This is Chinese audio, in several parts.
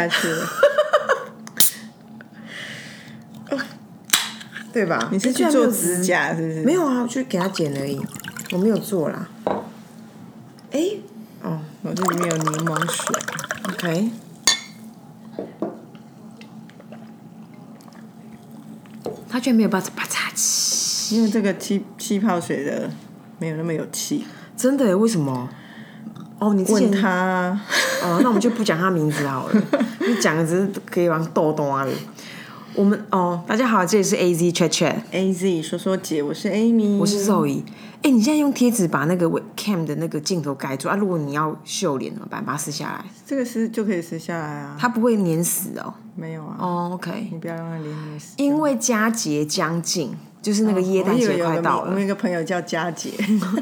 下去了，对吧？你是去做指甲是不是？没有啊，我去给他剪而已，我没有做啦。哎，哦，我这里面有柠檬水。OK，他居然没有把它啪嚓气，因为这个气气泡水的没有那么有气。真的耶？为什么？哦，你问他啊，哦，那我们就不讲他名字好了，你讲的只是可以玩逗逗啊里。我们哦，大家好，这里是 A Z Chat Chat，A Z 说说姐，我是 Amy，我是 Zoe。哎，你现在用贴纸把那个 cam 的那个镜头盖住啊？如果你要秀脸怎么办？把它撕下来，这个撕就可以撕下来啊。它不会粘死哦。没有啊，哦，OK，你不要让它连连死。因为佳节将近，就是那个耶诞节快到了我们。有一个朋友叫佳姐，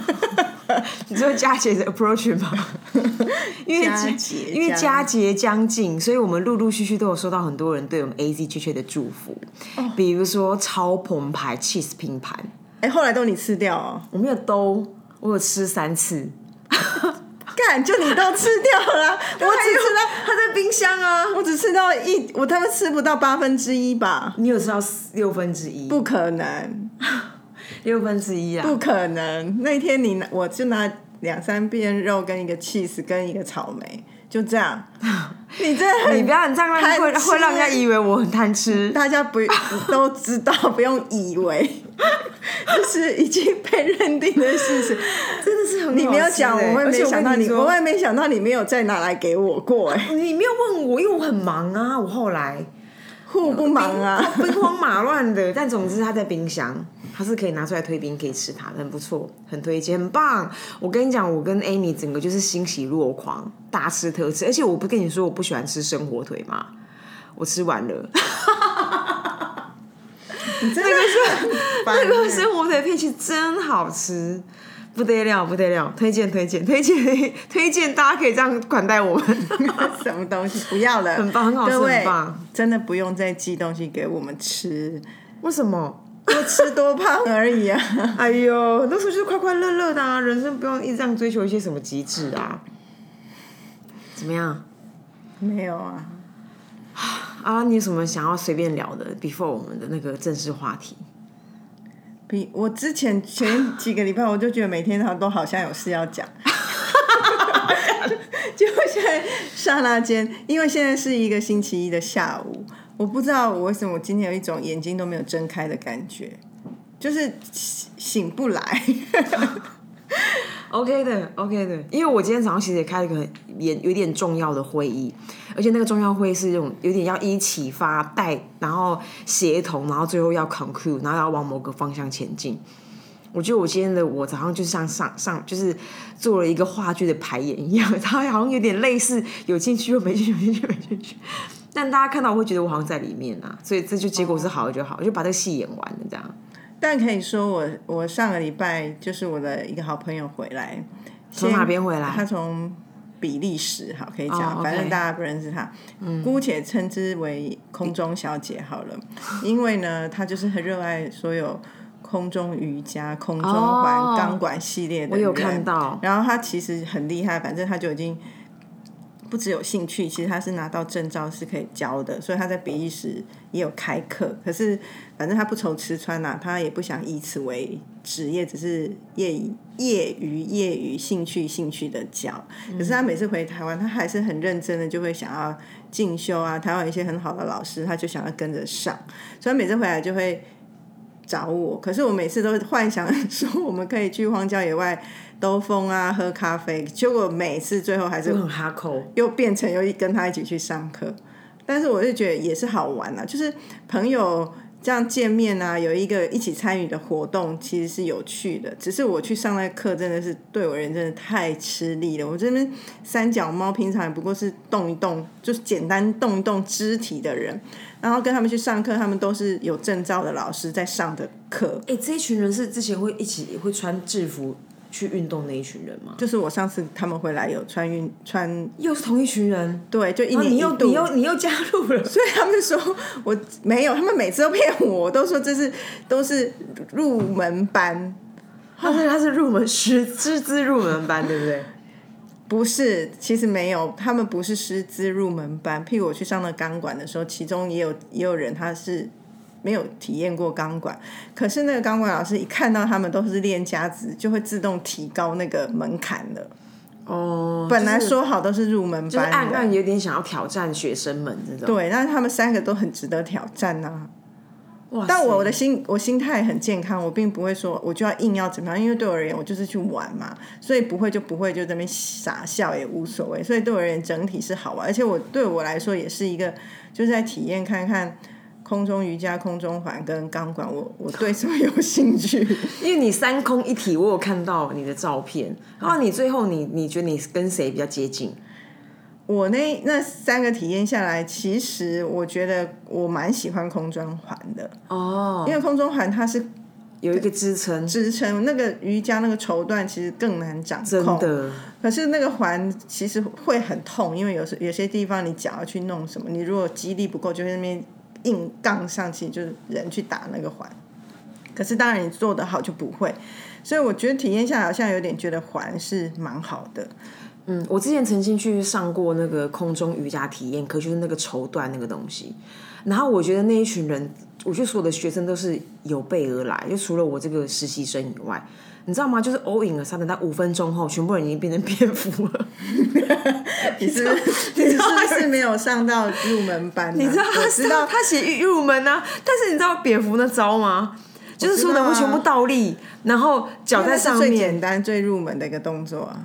你说佳节的 approach 吗？因为佳节因为佳节将近，所以我们陆陆续续都有收到很多人对我们 A Z 确切的祝福，哦。比如说超澎湃 cheese 拼盘，哎，后来都你吃掉哦，我没有都，我有吃三次，干就你都吃掉了。啊，我只吃到它在冰箱啊，我只吃到一，我他们吃不到八分之一吧？你有吃到六分之一，不可能，六分之一啊，不可能！那天你拿，我就拿两三片肉跟一个 cheese 跟一个草莓，就这样。你真的很，你不要你这样让会会让人家以为我很贪吃。大家不都知道，不用以为，这是已经被认定的事实。真的是很你没有讲，欸我会没想到你，我会没想到你没有再拿来给我过，哎，你没有问我，因为我很忙啊。我后来互不忙啊。兵荒马乱的，但总之它在冰箱，它是可以拿出来推冰，可以吃它的，很不错，很推荐，很棒。我跟你讲，我跟 Amy 整个就是欣喜若狂，大吃特吃，而且我不跟你说我不喜欢吃生火腿吗？我吃完了，你真的是 那个生火腿配起真好吃。不得了，不得了！推荐，推荐，推荐，推荐！大家可以这样款待我们，什么东西？不要了，很棒，很好吃，很棒。真的不用再寄东西给我们吃，为什么？多吃多胖而已啊。哎呦，那时候就是快快乐乐的啊，人生不用一直这样追求一些什么极致啊。怎么样没有啊，啊？你有什么想要随便聊的？before 我们的那个正式话题？比我之前前几个礼拜，我就觉得每天他都好像有事要讲。结果现在刹那间，因为现在是一个星期一的下午，我不知道我为什么我今天有一种眼睛都没有睁开的感觉，就是醒醒不来。OK 的，OK 的，因为我今天早上其实也开了一个很也有点重要的会议，而且那个重要会议是这种有点要一起发带，然后协同，然后最后要 conclude，然后要往某个方向前进。我觉得我今天的我早上就像上上就是做了一个话剧的排演一样，它好像有点类似有进去又没进去，有进去没进去。但大家看到我会觉得我好像在里面啊，所以这就结果是好的就好，我就把这个戏演完了这样。但可以说我我上个礼拜就是我的一个好朋友回来，从哪边回来？他从比利时，好可以讲，反正大家不认识他，姑且称之为空中小姐好了，因为呢，她就是很热爱所有空中瑜伽、空中环、哦。钢管系列的我有人看到，然后他其实很厉害，反正他就已经不只有兴趣，其实他是拿到证照是可以教的，所以他在比利时也有开课。可是反正他不愁吃穿呐、他也不想以此为职业，只是业余、业余、业余兴趣、兴趣的教。可是他每次回台湾，他还是很认真的，就会想要进修啊。台湾有一些很好的老师，他就想要跟着上，所以他每次回来就会。找我，可是我每次都幻想说我们可以去荒郊野外兜风啊，喝咖啡，结果每次最后还是很哈口。又变成又跟他一起去上课。但是我就觉得也是好玩啊，就是朋友这样见面啊，有一个一起参与的活动，其实是有趣的。只是我去上那课真的是对我人真的太吃力了。我这边三脚猫平常也不过是动一动，就是简单动一动肢体的人，然后跟他们去上课，他们都是有证照的老师在上的课。哎、这一群人是之前会一起会穿制服去运动那一群人吗？就是我上次他们回来有穿运穿，又是同一群人，对，就一然后你又年一度。你又你又加入了，所以他们说我没有，他们每次都骗我，都说这是都是入门班。他说他是入门师师资入门班，对不对？不是，其实没有，他们不是师资入门班。譬如我去上那钢管的时候，其中也有也有人他是没有体验过钢管，可是那个钢管老师一看到他们都是练家子，就会自动提高那个门槛了。哦，本来说好都是入门就是班的，暗暗有点想要挑战学生们这种。对，但是他们三个都很值得挑战呐、但我的心我心态很健康，我并不会说我就要硬要怎么样，因为对我而言，我就是去玩嘛，所以不会就不会，就在那边傻笑也无所谓。所以对我而言，整体是好玩，而且我对我来说也是一个，就是在体验看看空中瑜伽、空中环跟钢管，我我对什么有兴趣。因为你三空一体，我有看到你的照片，然后你最后你你觉得你跟谁比较接近？我那那三个体验下来，其实我觉得我蛮喜欢空中环的，哦，因为空中环它是有一个支撑，支撑，那个瑜伽那个绸缎其实更难掌控。真的，可是那个环其实会很痛，因为有时有些地方你脚要去弄什么，你如果肌力不够，就在那边硬杠上去，就是人去打那个环。可是当然你做得好就不会，所以我觉得体验下来好像有点觉得环是蛮好的。嗯，我之前曾经去上过那个空中瑜伽体验课，就是那个绸缎那个东西。然后我觉得那一群人，我觉得所有的学生都是有备而来，就除了我这个实习生以外，你知道吗？就是 all in 了，差不多五分钟后，全部人已经变成蝙蝠了。你是你是不是没有上到入门班、啊？你知道他我知道他写入门啊，但是你知道蝙蝠那招吗？就是所有人会全部倒立，然后脚在上面最面简。单、最入门的一个动作啊。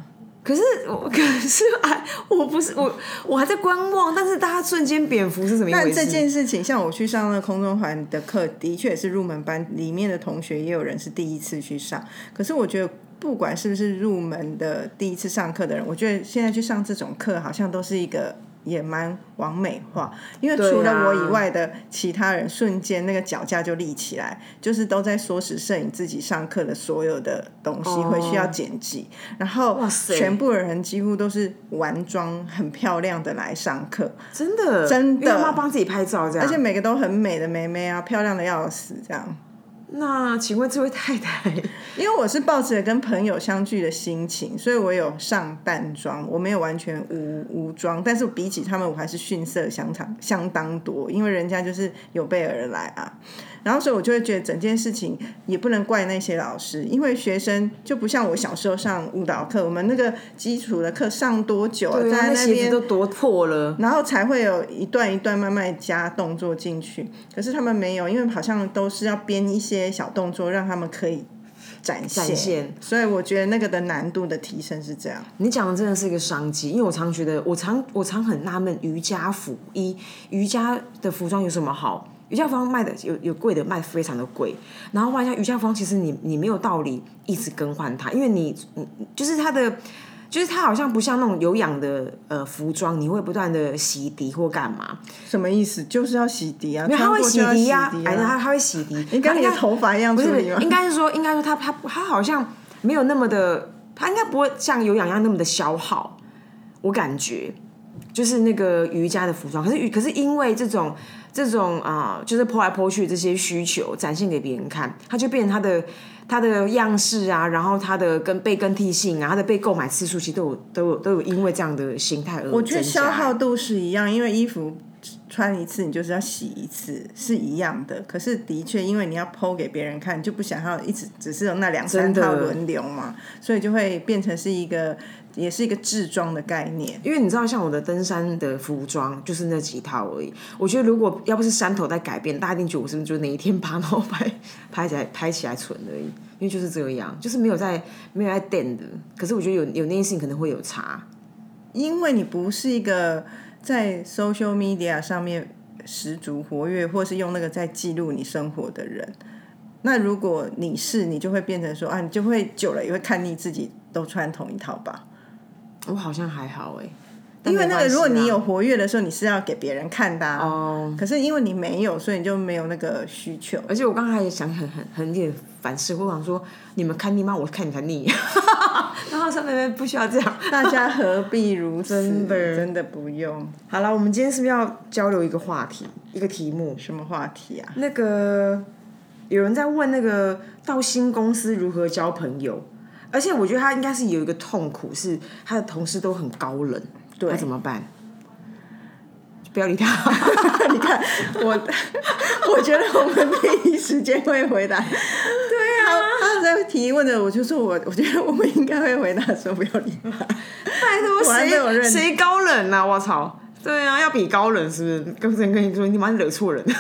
可是我可是哎我不是我我还在观望，但是大家瞬间蝙蝠是什么样但这？件事情，像我去上那空中环的课，的确也是入门班，里面的同学也有人是第一次去上。可是我觉得，不管是不是入门的第一次上课的人，我觉得现在去上这种课，好像都是一个也蛮完美化，因为除了我以外的其他人，瞬间那个脚架就立起来，就是都在缩时摄影自己上课的所有的东西，回去要剪辑，然后全部的人几乎都是完妆很漂亮的来上课。真的真的要帮自己拍照这样。而且每个都很美的妹妹啊，漂亮的要死这样。那请问这位太太，因为我是抱着跟朋友相聚的心情，所以我有上淡妆，我没有完全无无妆，但是比起他们，我还是逊色相当相当多，因为人家就是有备而来啊。然后所以我就会觉得整件事情也不能怪那些老师，因为学生就不像我小时候上舞蹈课，我们那个基础的课上多久在那边都多破了。然后才会有一段一段慢慢加动作进去。可是他们没有，因为好像都是要编一些小动作，让他们可以展现。展现所以我觉得那个的难度的提升是这样。你讲的真的是一个商机，因为我常觉得，我常我常很纳闷，瑜伽服一瑜伽的服装有什么好？瑜伽服装卖的有有贵的，卖得非常的贵。然后换一下瑜伽服装，其实你你没有道理一直更换它，因为你你就是它的。就是它好像不像那种有氧的呃服装，你会不断的洗涤或干嘛？什么意思？就是要洗涤啊，它会洗涤呀、涤哎，它啊。它会洗涤。你跟你的它应该头发一样不是？应该是说，应该说它它它好像没有那么的，它应该不会像有氧一样那么的消耗。我感觉就是那个瑜伽的服装，可是可是因为这种这种啊、呃就是抛来抛去这些需求展现给别人看，它就变成它的它的样式啊，然后它的跟被更替性啊，它的被购买次数其实都有都有都有因为这样的心态而我觉得消耗度是一样，因为衣服穿一次你就是要洗一次，是一样的。可是的确，因为你要剖给别人看，就不想要一直只是有那两三套轮流嘛，所以就会变成是一个，也是一个制装的概念。因为你知道，像我的登山的服装就是那几套而已。我觉得如果要不是山头在改变，大家一定觉得我是不是就哪一天把然后 拍拍起来拍起来存而已。因为就是这样，就是没有在没有在垫的。可是我觉得有有那件事情可能会有差。因为你不是一个在 social media 上面十足活跃，或是用那个在记录你生活的人。那如果你是，你就会变成说啊，你就会久了也会看腻自己都穿同一套吧。我好像还好哎、因为那个，如果你有活跃的时候，你是要给别人看的、啊。哦，可是因为你没有，所以你就没有那个需求。而且我刚才也想很很很有点反思，我想说你们看腻吗？我看你才腻。然后上面不需要这样。大家何必如此？真的真的不用。好了，我们今天是不是要交流一个话题，一个题目？什么话题啊？那个有人在问那个到新公司如何交朋友，而且我觉得他应该是有一个痛苦，是他的同事都很高冷，对那怎么办？不要理他。你看我，我觉得我们第一时间会回答。对啊，他在提问的，我就说我我觉得我们应该会回答说不要理他。拜托，谁谁高冷啊？我操！对啊，要比高冷是不是？跟人跟你说，你妈惹错人。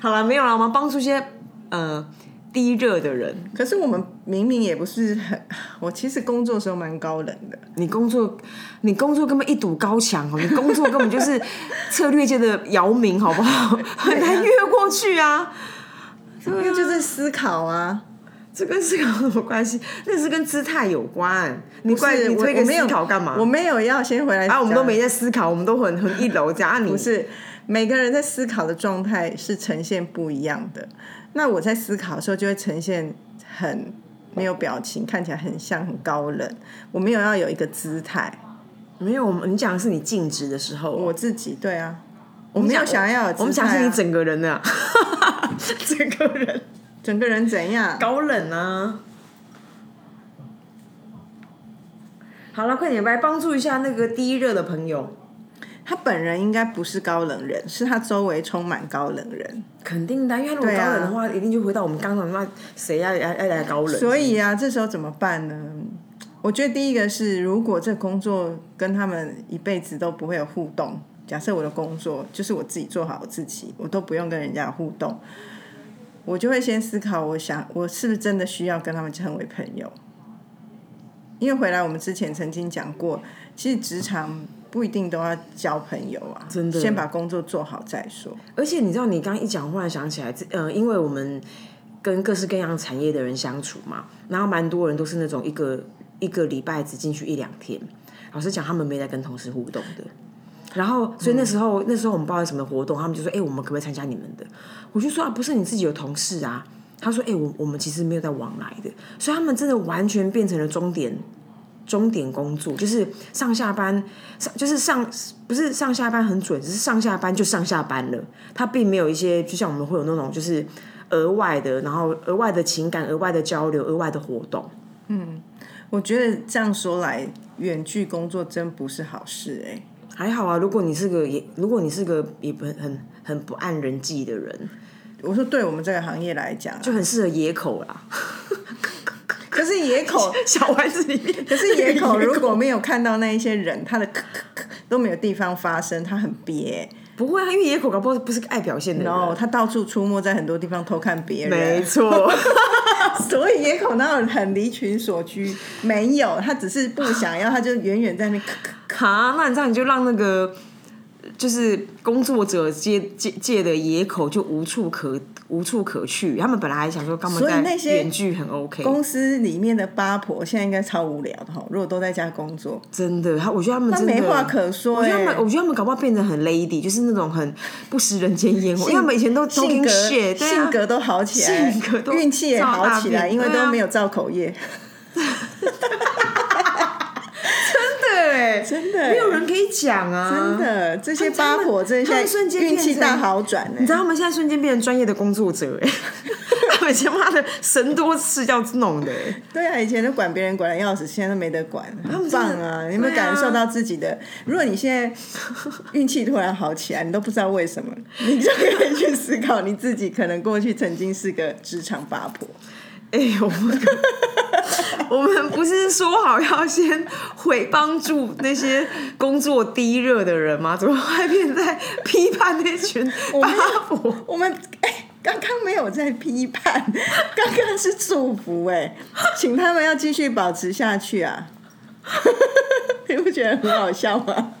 好了，没有了，我们帮助一些呃低热的人。可是我们明明也不是很，我其实工作的时候蛮高冷的。你工作，你工作根本一堵高墙哦，你工作根本就是 策略界的姚明，好不好？很难越过去啊。因为就是思考啊，这跟思考有什么关系？那是跟姿态有关。你怪是你推个思考干嘛？我没有要先回来啊，我们都没在思考，我们都很很一楼这样。啊，你不是每个人在思考的状态是呈现不一样的。那我在思考的时候就会呈现很没有表情，看起来很像很高冷。我没有要有一个姿态，没有？我们你讲的是你静止的时候，我自己对啊，我没有想要有姿态啊、我们讲是你整个人的、啊，整个人整个人怎样？高冷啊。好了，快点来帮助一下那个低热的朋友。他本人应该不是高冷人，是他周围充满高冷人。肯定的，因为如果高冷的话，一定就回到我们刚刚那谁要要要来高冷。所以啊，这时候怎么办呢？我觉得第一个是，如果这工作跟他们一辈子都不会有互动，假设我的工作就是我自己做好我自己，我都不用跟人家互动，我就会先思考，我想我是不是真的需要跟他们成为朋友？因为回来我们之前曾经讲过，其实职场不一定都要交朋友啊，真的先把工作做好再说。而且你知道，你刚刚一讲，忽然想起来，这呃，因为我们跟各式各样产业的人相处嘛，然后蛮多人都是那种一个一个礼拜只进去一两天。老实讲，他们没在跟同事互动的。然后，所以那时候、那时候我们报了什么活动，他们就说：“哎、我们可不可以参加你们的？”我就说：“啊，不是你自己有同事啊。”他说：“哎、我我们其实没有在往来的。”所以他们真的完全变成了终点终点工作，就是上下班上就是上不是上下班很准，只是上下班就上下班了。他并没有一些就像我们会有那种就是额外的，然后额外的情感、额外的交流、额外的活动。嗯我觉得这样说来，远距工作真不是好事哎、还好啊，如果你是个也，如果你是个也不很很不按人际的人，我说对我们这个行业来讲啊，就很适合野口啦。可是野口，小丸子里面，可是野口如果没有看到那一些人，他的咳咳咳都没有地方发生，他很憋。不会啊，因为野口搞不好不是个爱表现的人。然后他到处出没在很多地方偷看别人没人，错，所以野口那种很离群所居？没有，他只是不想要，他就远远在那咳咳。哈，那你这样你就让那个就是工作者界界界的野口就无处可无处可去。他们本来还想说，他们在所以那些远距很 OK，公司里面的八婆现在应该超无聊的哈，如果都在家工作，真的，他我觉得他们真的没话可说我觉得他们，欸我觉得他们搞不好变得很 lady，就是那种很不食人间烟火。因为他们以前都都性格性格都好起来，性格都运气也好起来，因为都没有造口业，对，真的没有人可以讲啊，真。的这些八婆，这他们些瞬间运气大好转呢、你知道他们现在瞬间变成专业的工作者哎，他们以前妈的神多次要弄的哎，对啊，以前都管别人管的要死，现在都没得管，很们棒啊！你有没有感受到自己的？如果你现在运气突然好起来，你都不知道为什么，你就可以去思考你自己可能过去曾经是个职场八婆。哎、我们 我们不是说好要先会帮助那些工作低热的人吗？怎么会变在批判那群八婆？我们哎，刚刚没有在批判，刚刚是祝福哎，请他们要继续保持下去啊！你不觉得很好笑吗？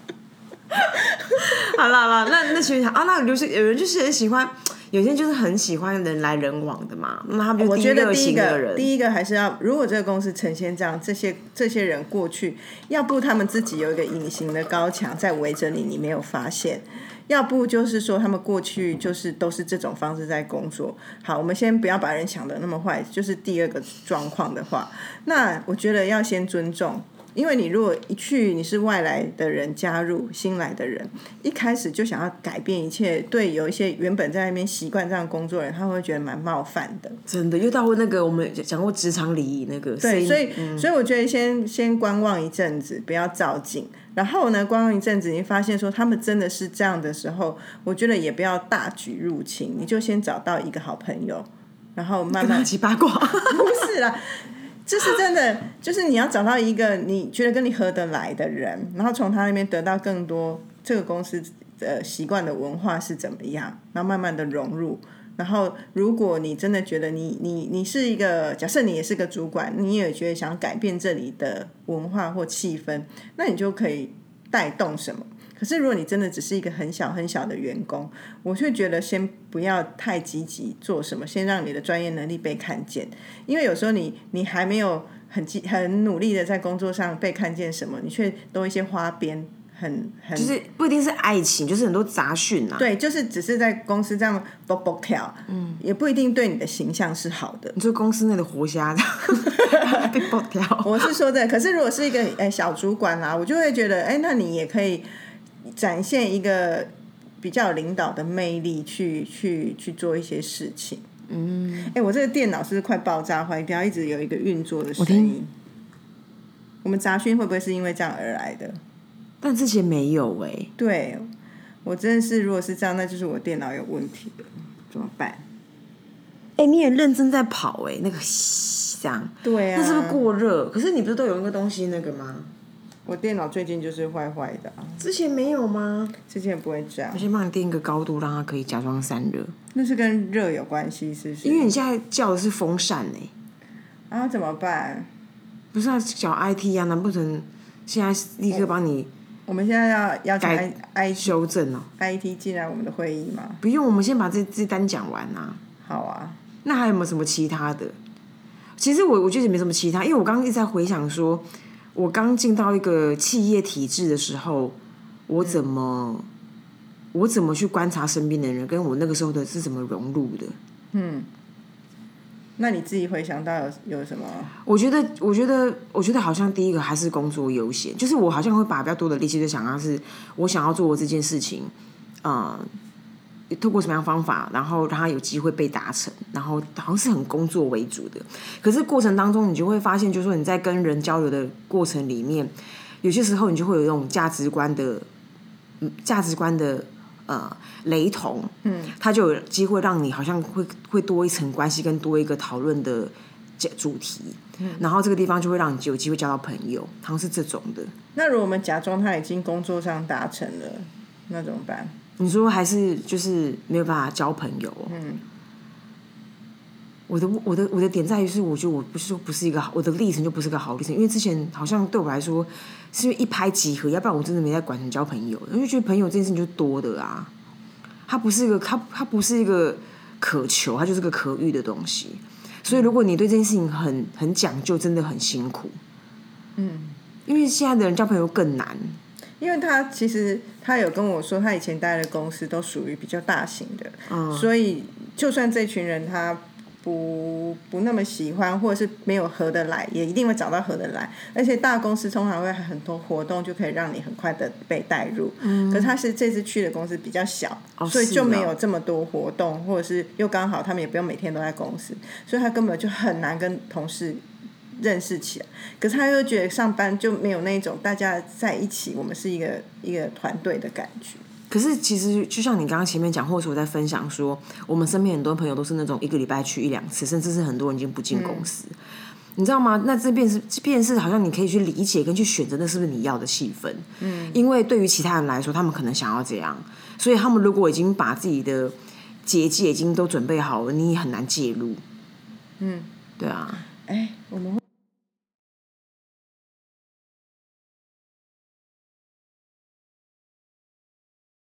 好啦好啦，那那群啊，那就是有人就是很喜欢，有些人就是很喜欢人来人往的嘛，那他们就我觉得第一个。第一个还是要，如果这个公司呈现这样，这些这些人过去，要不他们自己有一个隐形的高墙在围着你，你没有发现；要不就是说他们过去就是都是这种方式在工作。好，我们先不要把人想的那么坏，就是第二个状况的话，那我觉得要先尊重。因为你如果一去你是外来的人加入新来的人，一开始就想要改变一切，对有一些原本在那边习惯这样工作的人，他会觉得蛮冒犯的。真的又到那个我们讲过职场礼仪那个，对，所以、嗯所以我觉得先先观望一阵子，不要照进。然后呢，观望一阵子，你发现说他们真的是这样的时候，我觉得也不要大举入侵，你就先找到一个好朋友，然后慢慢跟他一起八卦。不是啦，这是真的，就是你要找到一个你觉得跟你合得来的人，然后从他那边得到更多这个公司的习惯的文化是怎么样，然后慢慢的融入。然后，如果你真的觉得你你你是一个，假设你也是个主管，你也觉得想改变这里的文化或气氛，那你就可以带动什么。可是，如果你真的只是一个很小很小的员工，我却觉得先不要太积极做什么，先让你的专业能力被看见。因为有时候你你还没有很积很努力的在工作上被看见什么，你却多一些花边，很很就是不一定是爱情，就是很多杂讯啊。对，就是只是在公司这样啵啵跳，嗯，也不一定对你的形象是好的。你说公司内的活虾被爆掉，我是说的，可是如果是一个哎小主管啦、我就会觉得哎，那你也可以展现一个比较有领导的魅力去去去做一些事情。嗯，哎，我这个电脑是不是快爆炸坏掉？一直有一个运作的声音。我们杂讯会不会是因为这样而来的？但之前没有哎、对，我真的是，如果是这样，那就是我电脑有问题了，怎么办？哎、你也认真在跑哎、那个这样，对啊，那是不是过热？可是你不是都有那个东西那个吗？我电脑最近就是坏坏的、啊，之前没有吗？之前不会这样我，先帮你定一个高度，让它可以假装散热。那是跟热有关系，是不是？因为你现在叫的是风扇呢、啊，怎么办？不是啊，小 IT 啊？难不成现在立刻帮你我们现在要要改 I I 修正哦？I T 进来我们的会议吗？不用，我们先把这这单讲完啊。好啊，那还有没有什么其他的？其实我我觉得也没什么其他，因为我刚刚一直在回想说，我刚进到一个企业体制的时候，我怎么、我怎么去观察身边的人，跟我那个时候的是怎么融入的。嗯那你自己回想到有有什么？我觉得，我觉得，我觉得好像第一个还是工作优先，就是我好像会把比较多的力气，就想要是我想要做这件事情，呃，透过什么样的方法，然后让它有机会被达成，然后好像是很工作为主的。可是过程当中，你就会发现，就是说你在跟人交流的过程里面，有些时候你就会有一种价值观的，嗯，价值观的呃雷同，嗯，它就有机会让你好像会会多一层关系，跟多一个讨论的主主题，然后这个地方就会让你有机会交到朋友，好像是这种的。那如果我们假装他已经工作上达成了，那怎么办？你说还是就是没有办法交朋友、嗯，我的我的我的点在于是，我觉得我不是说不是一个好，我的历程就不是个好历程，因为之前好像对我来说是因为一拍即合，要不然我真的没在管成交朋友，因为觉得朋友这件事情就多的啊，它不是一个它它不是一个渴求，它就是个可遇的东西，所以如果你对这件事情很很讲究，真的很辛苦，嗯，因为现在的人交朋友更难，因为他其实他有跟我说，他以前待的公司都属于比较大型的，嗯所以就算这群人他不不那么喜欢，或者是没有合得来，也一定会找到合得来。而且大公司通常会很多活动，就可以让你很快的被带入。可是他是这次去的公司比较小，所以就没哦有这么多活动，或者是又刚好他们也不用每天都在公司，所以他根本就很难跟同事认识起来。可是他又觉得上班就没有那种大家在一起，我们是一个一个团队的感觉。可是其实就像你刚刚前面讲，或者我在分享说，我们身边很多朋友都是那种一个礼拜去一两次，甚至是很多人已经不进公司，你知道吗？那这便是便是好像你可以去理解跟去选择那是不是你要的气氛，嗯，因为对于其他人来说，他们可能想要这样，所以他们如果已经把自己的结界已经都准备好了，你也很难介入，嗯，对啊，哎，我们会